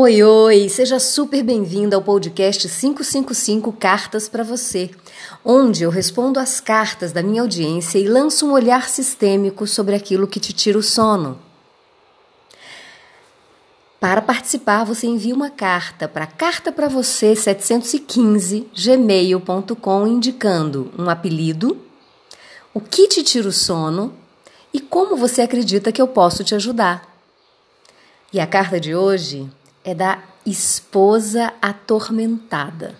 Oi, oi! Seja super bem-vindo ao podcast 555 Cartas para Você, onde eu respondo as cartas da minha audiência e lanço um olhar sistêmico sobre aquilo que te tira o sono. Para participar, você envia uma carta para carta para você 715 gmail.com indicando um apelido, o que te tira o sono e como você acredita que eu posso te ajudar. E a carta de hoje é da esposa atormentada.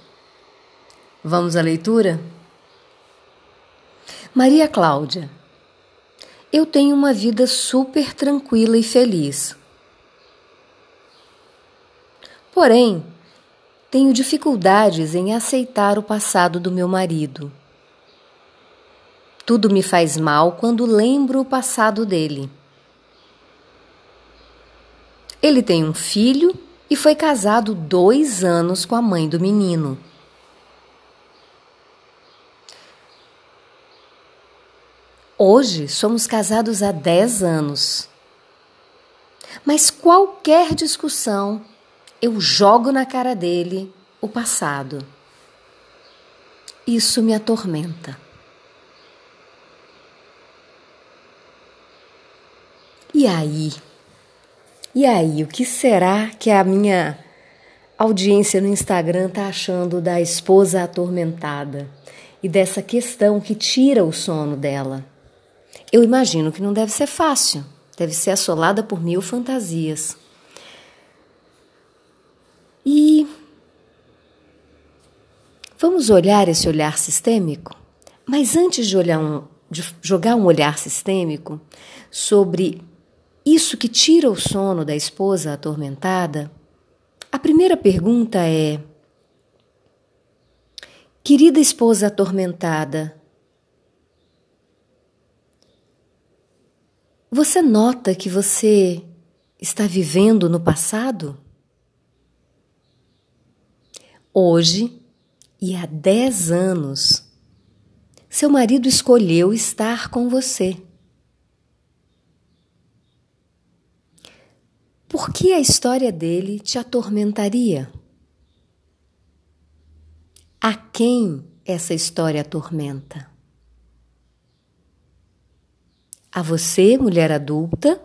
Vamos à leitura? Maria Cláudia, eu tenho uma vida super tranquila e feliz. Porém, tenho dificuldades em aceitar o passado do meu marido. Tudo me faz mal quando lembro o passado dele. Ele tem um filho e foi casado dois anos com a mãe do menino. Hoje somos casados há dez anos. Mas qualquer discussão, eu jogo na cara dele o passado. Isso me atormenta. E aí? E aí, o que será que a minha audiência no Instagram tá achando da esposa atormentada e dessa questão que tira o sono dela? Eu imagino que não deve ser fácil, deve ser assolada por mil fantasias. E vamos olhar esse olhar sistêmico? Mas antes de, olhar um, de jogar um olhar sistêmico sobre isso que tira o sono da esposa atormentada, a primeira pergunta é: Querida esposa atormentada, você nota que você está vivendo no passado? Hoje e há dez anos, seu marido escolheu estar com você. Por que a história dele te atormentaria? A quem essa história atormenta? A você, mulher adulta?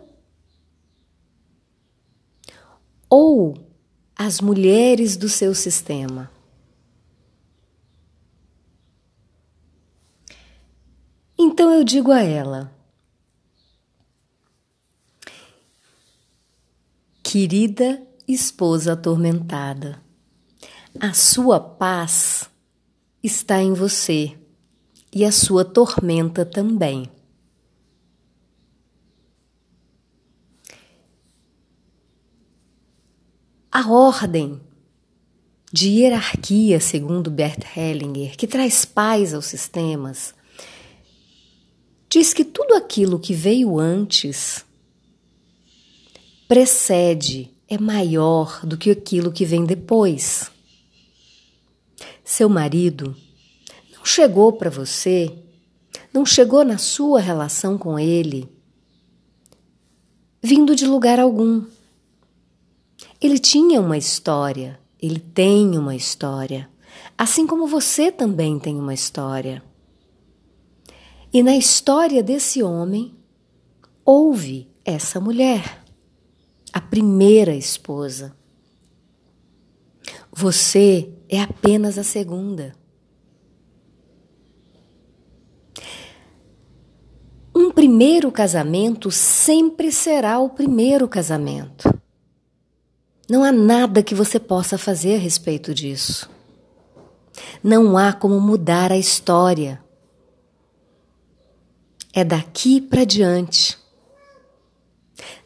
Ou as mulheres do seu sistema? Então eu digo a ela: Querida esposa atormentada, a sua paz está em você e a sua tormenta também. A ordem de hierarquia, segundo Bert Hellinger, que traz paz aos sistemas, diz que tudo aquilo que veio antes precede, é maior do que aquilo que vem depois. Seu marido não chegou para você, não chegou na sua relação com ele, vindo de lugar algum. Ele tinha uma história, ele tem uma história, assim como você também tem uma história. E na história desse homem houve essa mulher a primeira esposa. Você é apenas a segunda. Um primeiro casamento sempre será o primeiro casamento. Não há nada que você possa fazer a respeito disso. Não há como mudar a história. É daqui para diante.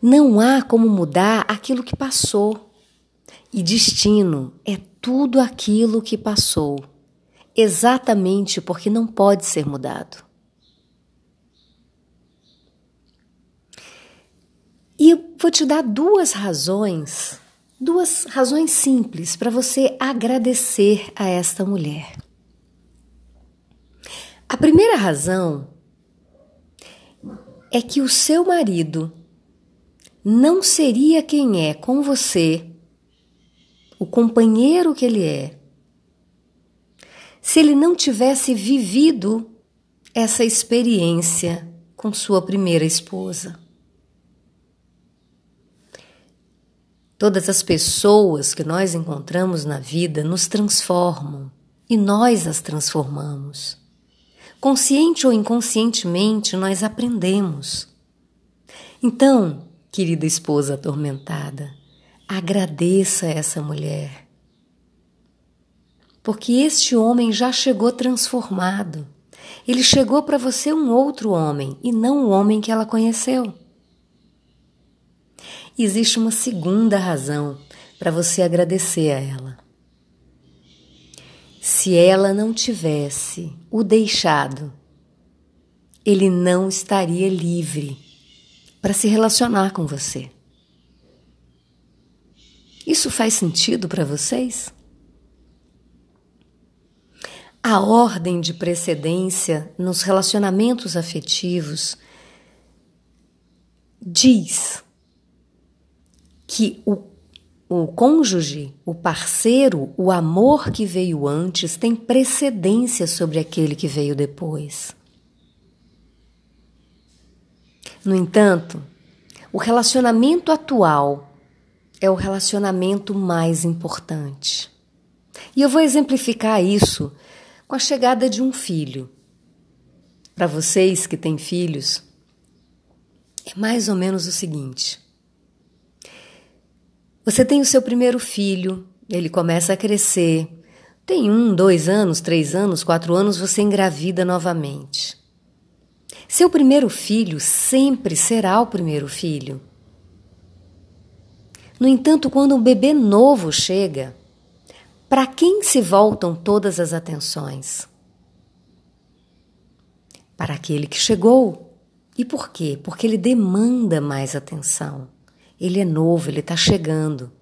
Não há como mudar aquilo que passou. E destino é tudo aquilo que passou, exatamente porque não pode ser mudado. E eu vou te dar duas razões, duas razões simples para você agradecer a esta mulher. A primeira razão é que o seu marido não seria quem é com você o companheiro que ele é, se ele não tivesse vivido essa experiência com sua primeira esposa. Todas as pessoas que nós encontramos na vida nos transformam e nós as transformamos. Consciente ou inconscientemente, nós aprendemos. Então, querida esposa atormentada, agradeça essa mulher. Porque este homem já chegou transformado. Ele chegou para você um outro homem e não o homem que ela conheceu. Existe uma segunda razão para você agradecer a ela. Se ela não tivesse o deixado, ele não estaria livre para se relacionar com você. Isso faz sentido para vocês? A ordem de precedência nos relacionamentos afetivos diz que o, o cônjuge, o parceiro, o amor que veio antes tem precedência sobre aquele que veio depois. No entanto, o relacionamento atual é o relacionamento mais importante. E eu vou exemplificar isso com a chegada de um filho. Para vocês que têm filhos, é mais ou menos o seguinte: você tem o seu primeiro filho, ele começa a crescer. Tem um, dois anos, três anos, quatro anos, você engravida novamente. Seu primeiro filho sempre será o primeiro filho. No entanto, quando um bebê novo chega, para quem se voltam todas as atenções? Para aquele que chegou. E por quê? Porque ele demanda mais atenção. Ele é novo, ele está chegando.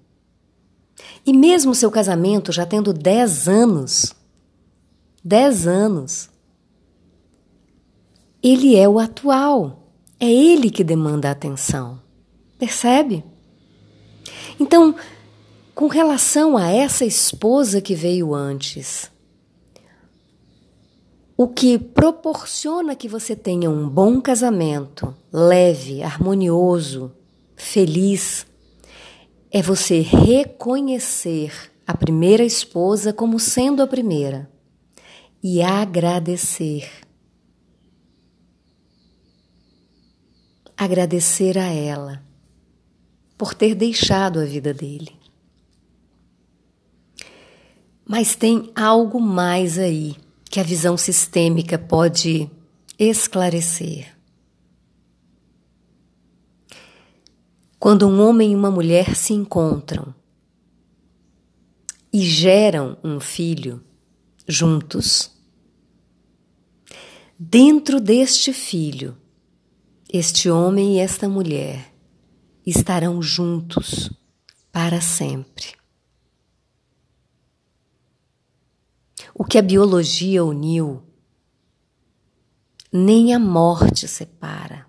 E mesmo seu casamento já tendo 10 anos, 10 anos, ele é o atual. É ele que demanda atenção. Percebe? Então, com relação a essa esposa que veio antes, o que proporciona que você tenha um bom casamento, leve, harmonioso, feliz é você reconhecer a primeira esposa como sendo a primeira e agradecer. Agradecer a ela por ter deixado a vida dele. Mas tem algo mais aí que a visão sistêmica pode esclarecer. Quando um homem e uma mulher se encontram e geram um filho juntos, dentro deste filho, este homem e esta mulher estarão juntos para sempre. O que a biologia uniu, nem a morte separa.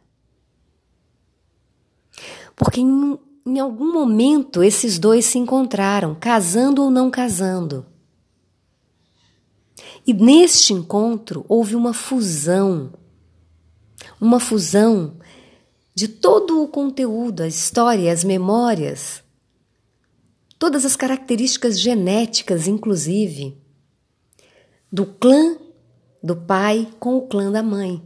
Porque em, em algum momento esses dois se encontraram, casando ou não casando. E neste encontro houve uma fusão, uma fusão de todo o conteúdo, a história, as memórias, todas as características genéticas, inclusive, do clã do pai com o clã da mãe.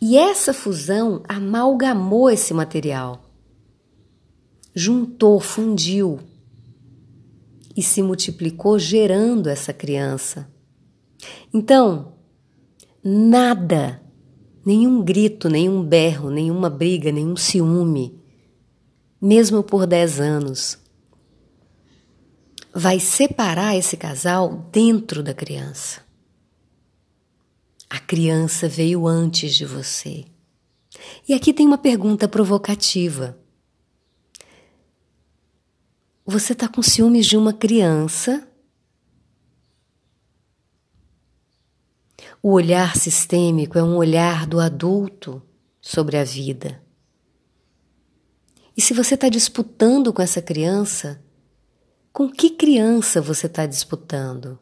E essa fusão amalgamou esse material juntou, fundiu e se multiplicou, gerando essa criança. Então, nada, nenhum grito, nenhum berro, nenhuma briga, nenhum ciúme, mesmo por dez anos, vai separar esse casal dentro da criança. A criança veio antes de você. E aqui tem uma pergunta provocativa. Você está com ciúmes de uma criança? O olhar sistêmico é um olhar do adulto sobre a vida. E se você está disputando com essa criança, Com que criança você está disputando?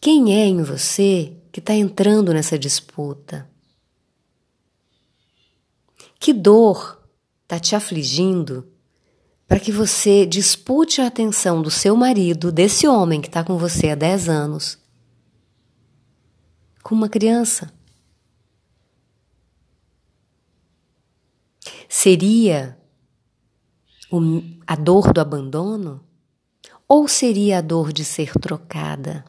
Quem é em você que está entrando nessa disputa? Que dor está te afligindo para que você dispute a atenção do seu marido, desse homem que está com você há 10 anos, com uma criança? Seria a dor do abandono? Ou seria a dor de ser trocada?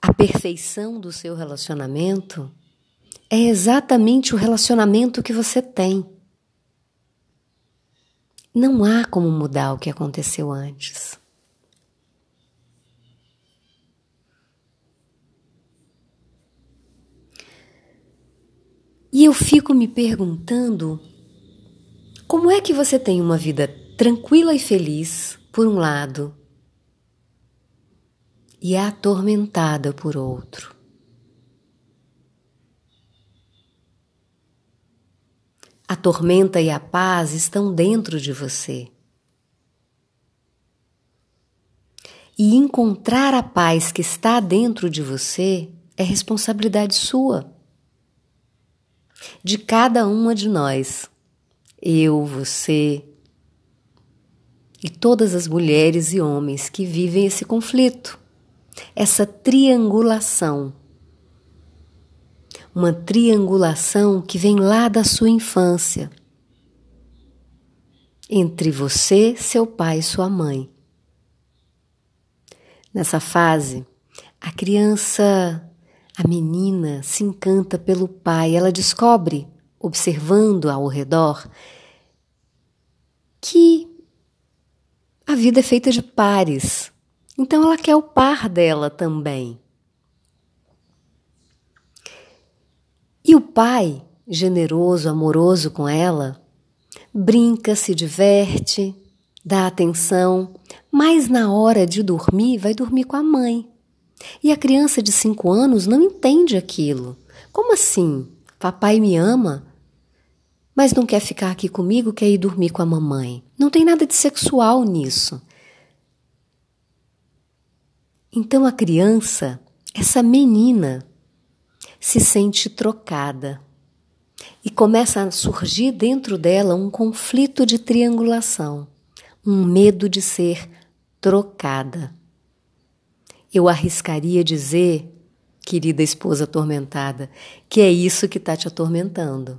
A perfeição do seu relacionamento é exatamente o relacionamento que você tem. Não há como mudar o que aconteceu antes. E eu fico me perguntando como é que você tem uma vida tranquila e feliz, por um lado, e é atormentada por outro. A tormenta e a paz estão dentro de você. E encontrar a paz que está dentro de você é responsabilidade sua, de cada uma de nós. Eu, você e todas as mulheres e homens que vivem esse conflito essa triangulação. Uma triangulação que vem lá da sua infância entre você, seu pai e sua mãe. Nessa fase, a criança, a menina, se encanta pelo pai, ela descobre, observando ao redor, que a vida é feita de pares, então ela quer o par dela também. E o pai, generoso, amoroso com ela, brinca, se diverte, dá atenção, mas na hora de dormir, vai dormir com a mãe. E a criança de cinco anos não entende aquilo. Como assim? Papai me ama, mas não quer ficar aqui comigo, quer ir dormir com a mamãe. Não tem nada de sexual nisso. Então a criança, essa menina, se sente trocada e começa a surgir dentro dela um conflito de triangulação, um medo de ser trocada. Eu arriscaria dizer, querida esposa atormentada, que é isso que está te atormentando.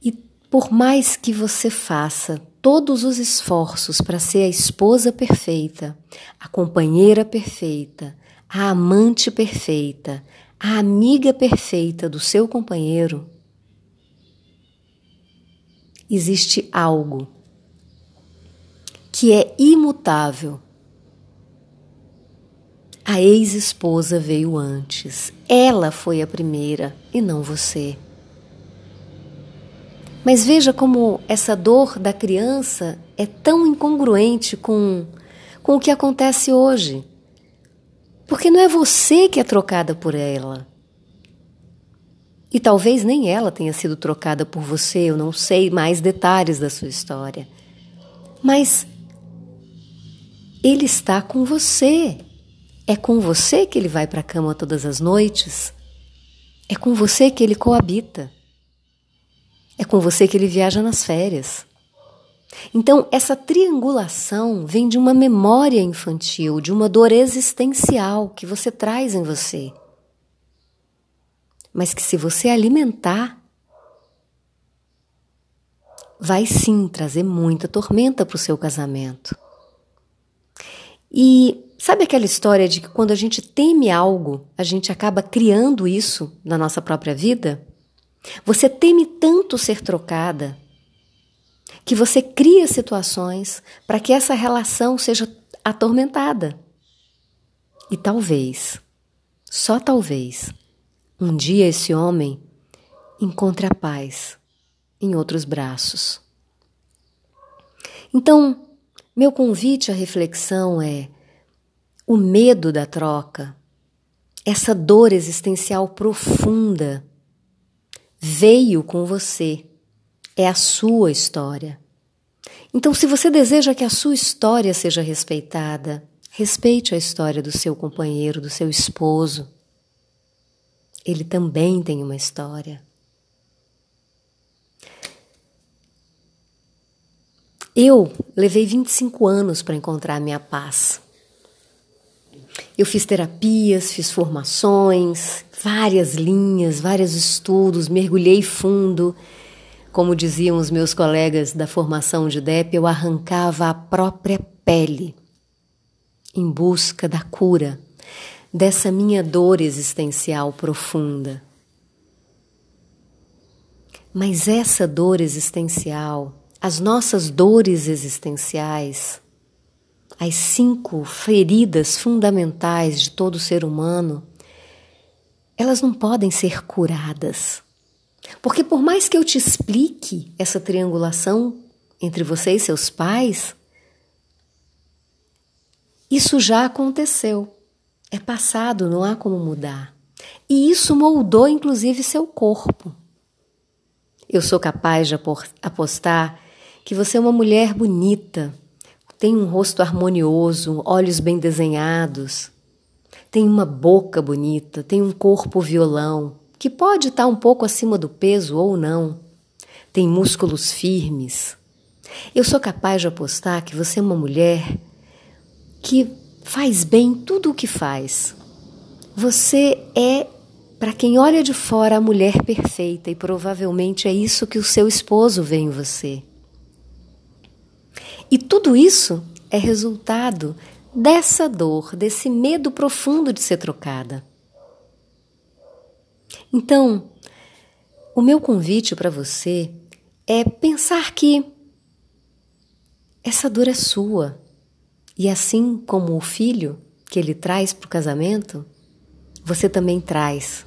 E por mais que você faça todos os esforços para ser a esposa perfeita, a companheira perfeita, a amante perfeita, a amiga perfeita do seu companheiro, existe algo que é imutável. A ex-esposa veio antes. Ela foi a primeira e não você. Mas veja como essa dor da criança é tão incongruente com, com o que acontece hoje. Porque não é você que é trocada por ela. E talvez nem ela tenha sido trocada por você, eu não sei mais detalhes da sua história. Mas ele está com você. É com você que ele vai para a cama todas as noites. É com você que ele coabita. É com você que ele viaja nas férias. Então, essa triangulação vem de uma memória infantil, de uma dor existencial que você traz em você. Mas que, se você alimentar, vai sim trazer muita tormenta para o seu casamento. E sabe aquela história de que quando a gente teme algo, a gente acaba criando isso na nossa própria vida? Você teme tanto ser trocada que você cria situações para que essa relação seja atormentada. E talvez, só talvez, um dia esse homem encontre a paz em outros braços. Então, meu convite à reflexão é o medo da troca, essa dor existencial profunda veio com você. É a sua história. Então, se você deseja que a sua história seja respeitada, respeite a história do seu companheiro, do seu esposo. Ele também tem uma história. Eu levei 25 anos para encontrar minha paz. Eu fiz terapias, fiz formações, várias linhas, vários estudos, mergulhei fundo. Como diziam os meus colegas da formação de DEP, eu arrancava a própria pele em busca da cura dessa minha dor existencial profunda. Mas essa dor existencial as nossas dores existenciais, as cinco feridas fundamentais de todo ser humano, elas não podem ser curadas. Porque, por mais que eu te explique essa triangulação entre você e seus pais, isso já aconteceu. É passado, não há como mudar. E isso moldou inclusive seu corpo. Eu sou capaz de apostar que você é uma mulher bonita, tem um rosto harmonioso, olhos bem desenhados, tem uma boca bonita, tem um corpo violão, que pode estar um pouco acima do peso ou não, tem músculos firmes. Eu sou capaz de apostar que você é uma mulher que faz bem tudo o que faz. Você é, para quem olha de fora, a mulher perfeita e provavelmente é isso que o seu esposo vê em você. E tudo isso é resultado dessa dor, desse medo profundo de ser trocada. Então, o meu convite para você é pensar que essa dor é sua. E assim como o filho que ele traz para o casamento, você também traz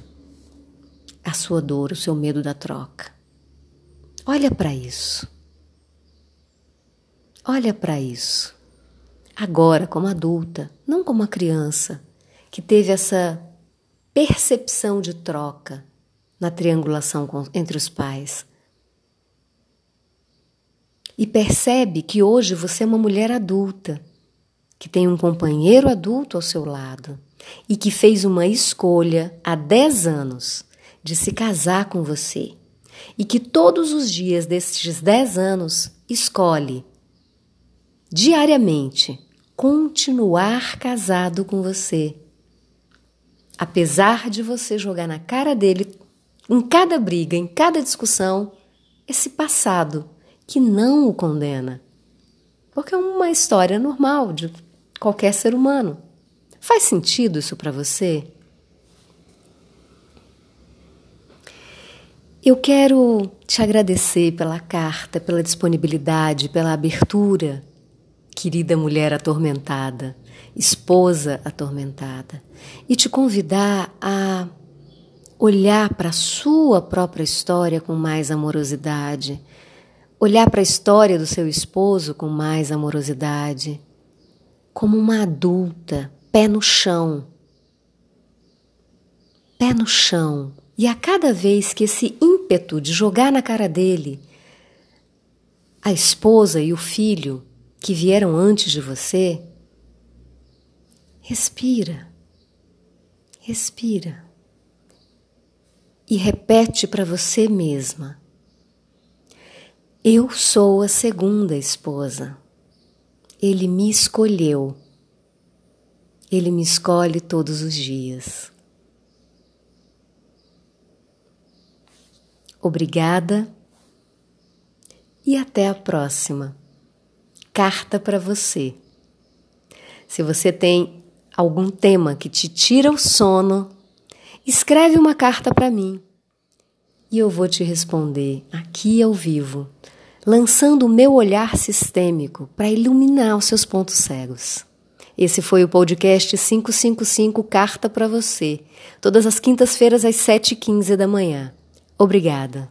a sua dor, o seu medo da troca. Olha para isso. Olha para isso. Agora, como adulta, não como uma criança que teve essa percepção de troca na triangulação com, entre os pais. E percebe que hoje você é uma mulher adulta, que tem um companheiro adulto ao seu lado e que fez uma escolha há 10 anos de se casar com você. E que todos os dias destes 10 anos escolhe diariamente continuar casado com você. Apesar de você jogar na cara dele, em cada briga, em cada discussão, esse passado que não o condena. Porque é uma história normal de qualquer ser humano. Faz sentido isso para você? Eu quero te agradecer pela carta, pela disponibilidade, pela abertura querida mulher atormentada, esposa atormentada, e te convidar a olhar para a sua própria história com mais amorosidade, olhar para a história do seu esposo com mais amorosidade, como uma adulta, pé no chão. Pé no chão. E a cada vez que esse ímpeto de jogar na cara dele a esposa e o filho que vieram antes de você, respira, respira e repete para você mesma: Eu sou a segunda esposa. Ele me escolheu. Ele me escolhe todos os dias. Obrigada e até a próxima carta para você. Se você tem algum tema que te tira o sono, escreve uma carta para mim e eu vou te responder aqui ao vivo, lançando o meu olhar sistêmico para iluminar os seus pontos cegos. Esse foi o podcast 555 Carta para Você, todas as quintas-feiras às 7h15 da manhã. Obrigada.